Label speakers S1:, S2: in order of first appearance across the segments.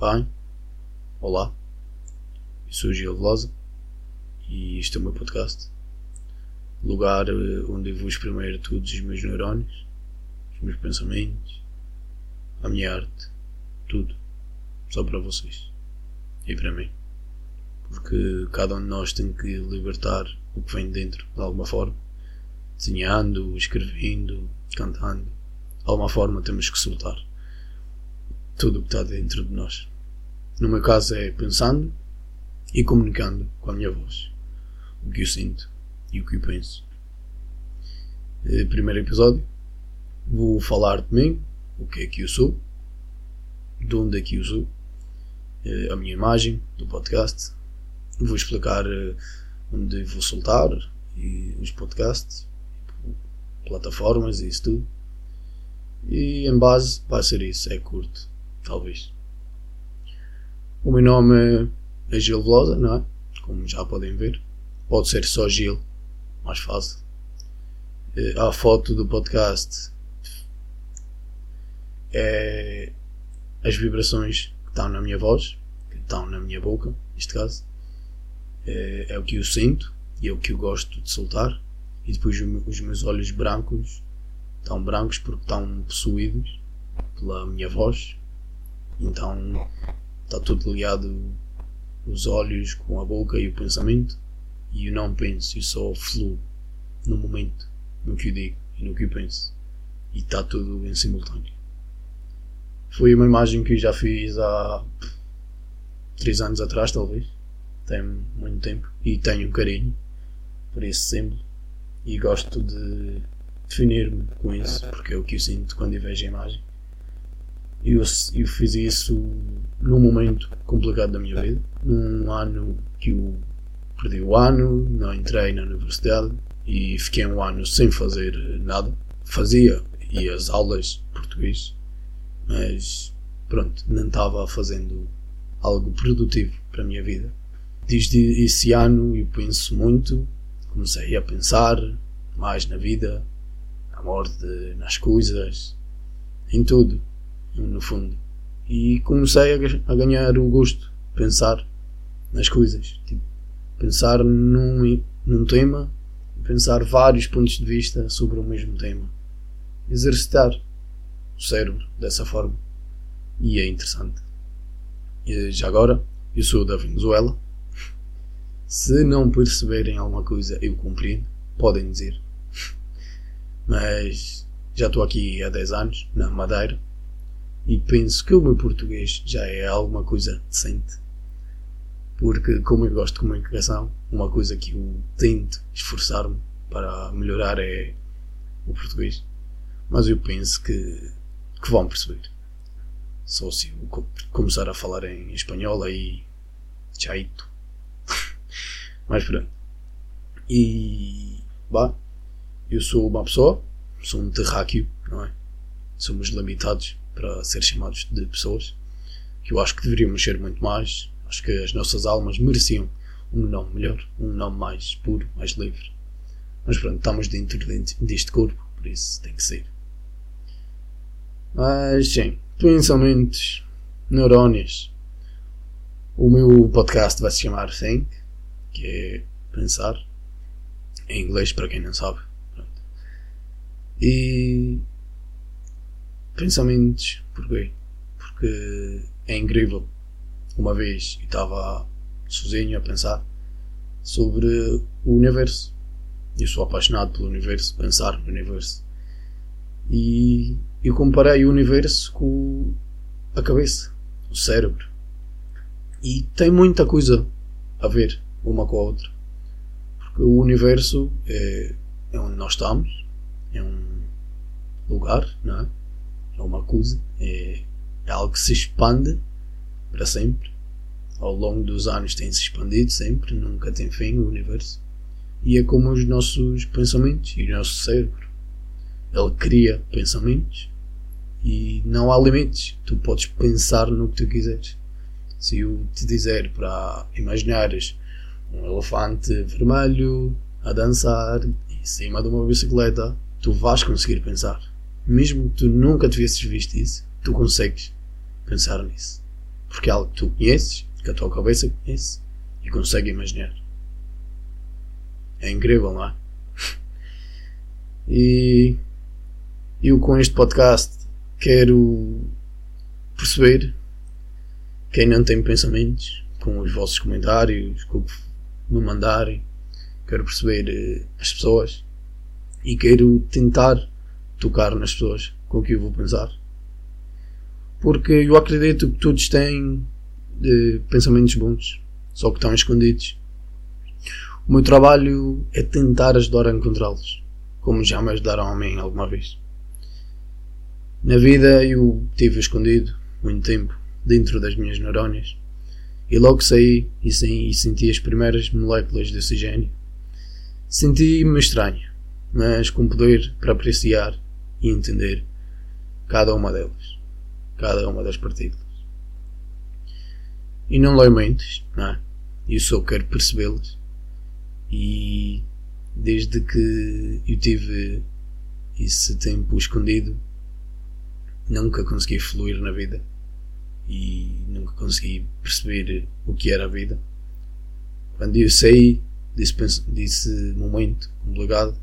S1: Bem, olá, eu sou Gil Velosa e este é o meu podcast. Lugar eh, onde eu vou exprimir todos os meus neurónios, os meus pensamentos, a minha arte, tudo. Só para vocês e para mim. Porque cada um de nós tem que libertar o que vem dentro de alguma forma. Desenhando, escrevendo, cantando. De alguma forma temos que soltar tudo o que está dentro de nós. No meu caso é pensando e comunicando com a minha voz. O que eu sinto e o que eu penso. Eh, primeiro episódio. Vou falar de mim, o que é que eu sou, de onde é que eu sou, eh, a minha imagem do podcast. Vou explicar eh, onde vou soltar e os podcasts, plataformas e isso tudo. E em base vai ser isso, é curto talvez. O meu nome é Gil Velosa, não é? Como já podem ver. Pode ser só Gil, mais fácil. Eh, a foto do podcast é as vibrações que estão na minha voz, que estão na minha boca, neste caso. É, é o que eu sinto e é o que eu gosto de soltar. E depois os meus olhos brancos estão brancos porque estão possuídos pela minha voz então está tudo ligado os olhos com a boca e o pensamento. E eu não penso, eu só fluo no momento, no que eu digo e no que eu penso. E está tudo em simultâneo. Foi uma imagem que eu já fiz há 3 anos atrás, talvez. Tem muito tempo. E tenho um carinho por esse símbolo. E gosto de definir-me com isso, porque é o que eu sinto quando eu vejo a imagem. Eu, eu fiz isso num momento complicado da minha vida, num ano que eu perdi o ano, não entrei na universidade e fiquei um ano sem fazer nada. Fazia e as aulas de português, mas pronto, não estava fazendo algo produtivo para a minha vida. Desde esse ano eu penso muito, comecei a pensar mais na vida, na morte, nas coisas, em tudo no fundo. E comecei a, a ganhar o gosto de pensar nas coisas. Tipo, pensar num, num tema, pensar vários pontos de vista sobre o mesmo tema. Exercitar o cérebro dessa forma. E é interessante. E já agora, eu sou da Venezuela. Se não perceberem alguma coisa, eu compreendo. Podem dizer. Mas já estou aqui há 10 anos, na Madeira e penso que o meu português já é alguma coisa decente. Porque, como eu gosto de comunicação, uma coisa que eu tento esforçar-me para melhorar é o português. Mas eu penso que, que vão perceber. Só se eu começar a falar em espanhol aí. Chaito. Mas pronto. E. Bah, eu sou uma pessoa, sou um terráqueo, não é? Somos limitados para ser chamados de pessoas, que eu acho que deveríamos ser muito mais. Acho que as nossas almas mereciam um nome melhor, um nome mais puro, mais livre. Mas pronto, estamos dentro deste corpo, por isso tem que ser. Mas sim, pensamentos, neurónios. O meu podcast vai se chamar Think, que é pensar, em inglês para quem não sabe. Pronto. E pensamentos. Porquê? Porque é incrível. Uma vez eu estava sozinho a pensar sobre o universo. Eu sou apaixonado pelo universo, pensar no universo. E eu comparei o universo com a cabeça, o cérebro. E tem muita coisa a ver uma com a outra. Porque o universo é, é onde nós estamos, é um lugar, não é? É uma coisa, é, é algo que se expande para sempre. Ao longo dos anos tem se expandido sempre, nunca tem fim o universo. E é como os nossos pensamentos e o nosso cérebro. Ele cria pensamentos e não há limites. Tu podes pensar no que tu quiseres. Se eu te dizer para imaginares um elefante vermelho a dançar em cima de uma bicicleta, tu vais conseguir pensar mesmo que tu nunca tivesses visto isso, tu consegues pensar nisso. porque é algo que tu conheces, que a tua cabeça conhece e consegue imaginar. É incrível, não é? E eu com este podcast quero perceber quem não tem pensamentos com os vossos comentários, com o que me mandarem. Quero perceber eh, as pessoas e quero tentar tocar nas pessoas com o que eu vou pensar. Porque eu acredito que todos têm eh, pensamentos bons, só que estão escondidos. O meu trabalho é tentar ajudar a encontrá-los, como já me ajudaram a mim alguma vez. Na vida eu tive escondido muito tempo dentro das minhas neurónias e logo saí e, e senti as primeiras moléculas de oxigênio. Senti-me estranho, mas com poder para apreciar e entender cada uma delas, cada uma das partículas. E não leio mentes, não é? Eu só quero percebê-las e desde que eu tive esse tempo escondido, nunca consegui fluir na vida e nunca consegui perceber o que era a vida. Quando eu saí desse, desse momento complicado,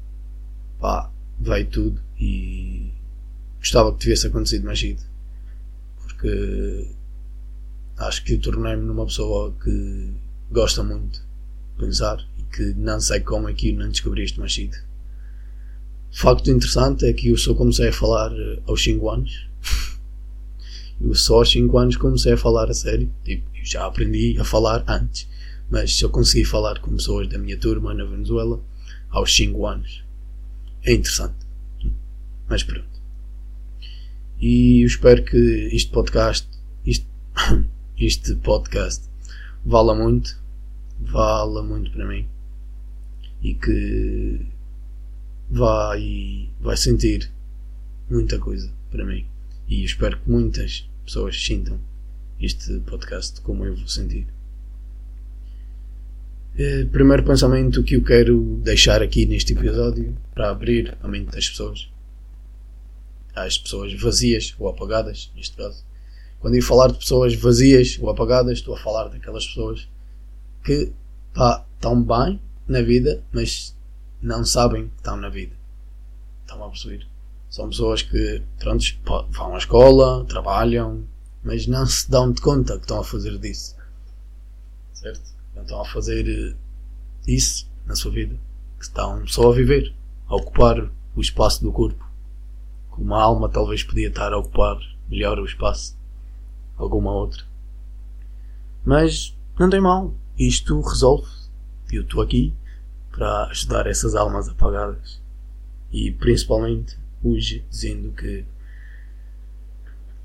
S1: pá, veio tudo e gostava que tivesse acontecido mais cedo. Porque acho que tornei-me numa pessoa que gosta muito de pensar que não sei como é que não descobri isto mais cedo. Facto interessante é que eu só comecei a falar eh, aos 5 anos. Eu só aos 5 anos comecei a falar a sério. Tipo, eu já aprendi a falar antes, mas só consegui falar com pessoas da minha turma na Venezuela aos 5 anos. É interessante. Mas pronto. E eu espero que este podcast, este, podcast, vala muito. Vala muito para mim e que vai, vai sentir muita coisa para mim. E espero que muitas pessoas sintam este podcast como eu vou sentir. Eh, primeiro pensamento que eu quero deixar aqui neste episódio para abrir a mente das pessoas, às pessoas vazias ou apagadas, neste caso. Quando eu falar de pessoas vazias ou apagadas, estou a falar daquelas pessoas que pá, estão bem, na vida, mas não sabem que estão na vida. Estão a perceber? São pessoas que, pronto, vão à escola, trabalham, mas não se dão de conta que estão a fazer disso. Certo? Estão a fazer eh, isso na sua vida. Que estão só a viver, a ocupar o espaço do corpo. Como a alma talvez podia estar a ocupar melhor o espaço. Alguma outra. Mas não tem mal. Isto resolve eu estou aqui para ajudar essas almas apagadas. E principalmente hoje dizendo que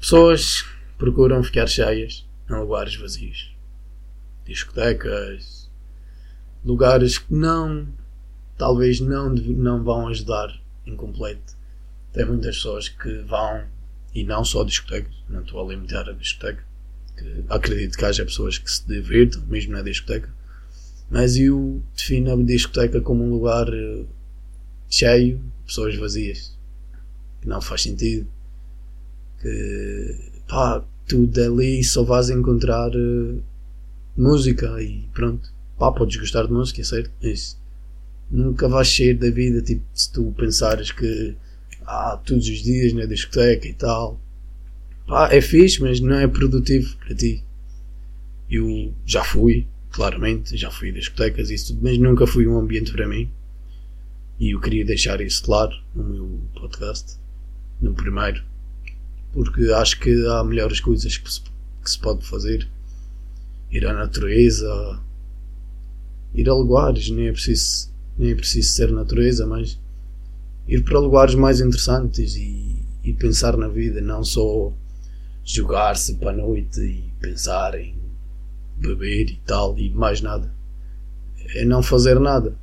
S1: pessoas procuram ficar cheias em lugares vazios. Discotecas, lugares que não, talvez não, não vão ajudar em completo. Tem muitas pessoas que vão, e não só discotecas, não estou a limitar a discoteca, que acredito que haja pessoas que se divirtam mesmo na discoteca, mas eu defino a discoteca como um lugar eh, cheio pessoas vazias. Que não faz sentido. Que pá, tu dali só vais encontrar uh, música e pronto. Pá, podes gostar de música, é certo? Isso. Nunca vais sair da vida, tipo, se tu pensares que ah, todos os dias na discoteca e tal. Pá, é fixe, mas não é produtivo para ti. Eu já fui, claramente, já fui a discotecas e isso tudo, mas nunca fui um ambiente para mim. E eu queria deixar isso claro no meu podcast, no primeiro, porque acho que há melhores coisas que se, que se pode fazer. Ir à natureza, ir a lugares, nem é preciso, nem é preciso ser natureza, mas ir para lugares mais interessantes e, e pensar na vida, não só jogar-se para a noite e pensar em beber e tal, e mais nada. É não fazer nada,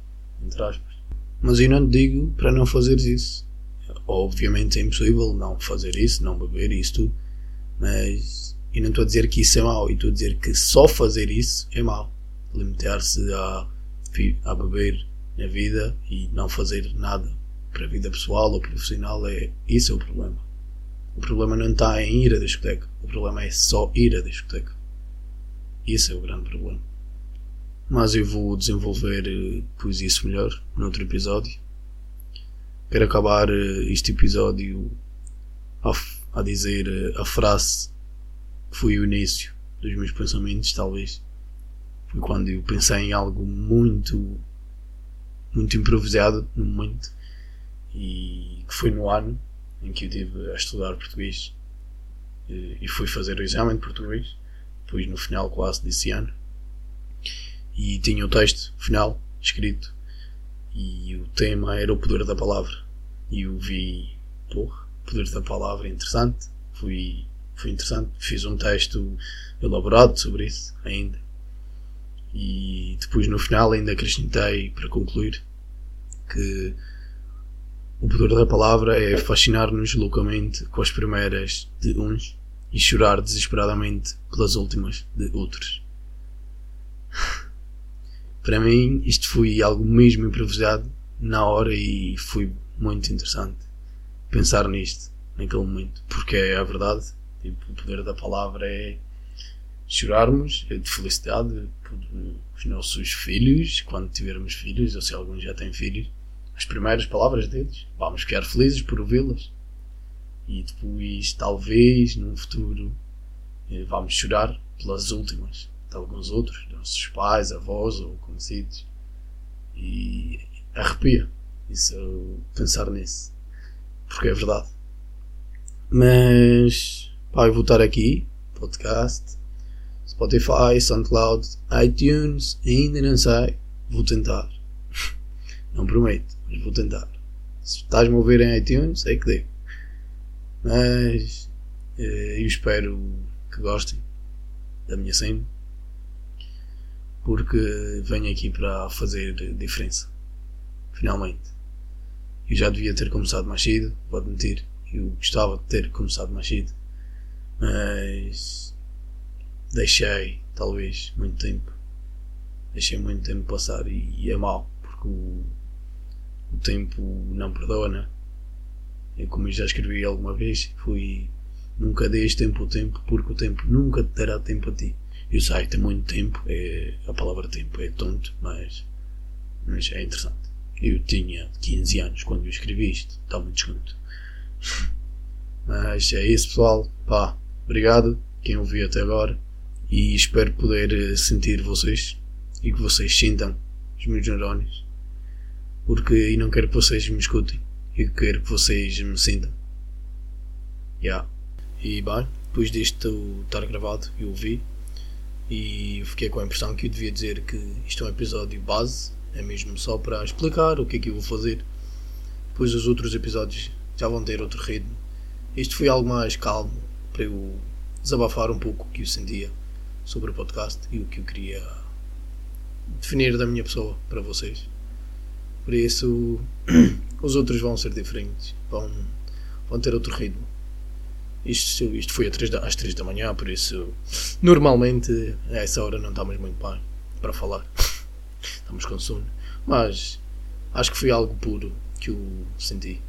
S1: entre aspas. Mas eu não te digo para não fazeres isso. Obviamente é impossível não fazer isso, não beber isso tudo, mas eu não estou a dizer que isso é mau, estou a dizer que só fazer isso é mau. Limitar-se a, a beber na vida e não fazer nada para a vida pessoal ou profissional é isso é o problema. O problema não está em ir à discoteca, o problema é só ir à discoteca. Esse é o grande problema. Mas eu vou desenvolver depois isso melhor noutro episódio. Quero acabar este episódio a, a dizer a frase foi o início dos meus pensamentos, talvez. Foi quando eu pensei em algo muito, muito improvisado no momento e que foi no ano em que eu tive a estudar português e fui fazer o exame de português, depois no final quase desse ano. E tinha o texto final escrito e o tema era o poder da palavra. E eu vi, porra, poder da palavra é interessante. Fui, foi interessante. Fiz um texto elaborado sobre isso ainda. E depois no final ainda acrescentei para concluir que o poder da palavra é fascinar-nos loucamente com as primeiras de uns e chorar desesperadamente pelas últimas de outros. Para mim, isto foi algo mesmo improvisado na hora e foi muito interessante pensar nisto naquele momento, porque é a verdade. Tipo, o poder da palavra é chorarmos de felicidade por os nossos filhos, quando tivermos filhos, ou se alguns já têm filhos, as primeiras palavras deles. Vamos ficar felizes por ouvi-las. E depois, talvez, num futuro, eh, vamos chorar pelas últimas de alguns outros, nossos pais, avós ou conhecidos. E arrepia isso, pensar nisso. Porque é verdade. Mas, pá, eu vou estar aqui, podcast, Spotify, SoundCloud, iTunes, ainda não sei, vou tentar. Não prometo, mas vou tentar. Se estás-me a ouvir em iTunes, é que deu. Mas eh, eu espero que gostem da minha cena. Porque venho aqui para fazer diferença. Finalmente. Eu já devia ter começado mais cedo, pode mentir. Eu gostava de ter começado mais cedo. Mas deixei, talvez, muito tempo. Deixei muito tempo passar e, é mau, porque o, o tempo não perdona. E como eu já escrevi alguma vez, fui nunca dês tempo ao tempo, porque o tempo nunca te terá tempo a ti. Eu sei, tem muito tempo, é, a palavra tempo é tonto, mas, mas é interessante. Eu tinha 15 anos quando eu escrevi isto, está muito desconto. Mas é isso, pessoal. Pá, obrigado quem ouviu até agora e espero poder eh, sentir vocês e que vocês sintam os meus neurónios porque eu não quero que vocês me escutem, eu quero que vocês me sintam. Yeah. E bem, depois disto estar gravado, eu ouvi e fiquei com a impressão que eu devia dizer que isto é um episódio base, é mesmo só para explicar o que é que eu vou fazer. Depois os outros episódios já vão ter outro ritmo. Isto foi algo mais calmo para eu desabafar um pouco o que eu sentia sobre o podcast e o que eu queria definir da minha pessoa para vocês. Por isso, os outros vão ser diferentes, vão, vão ter outro ritmo. Isto, isto foi às 3 da manhã, por isso, normalmente a essa hora não estamos muito bem para falar. Estamos com sono. Mas acho que foi algo puro que eu senti.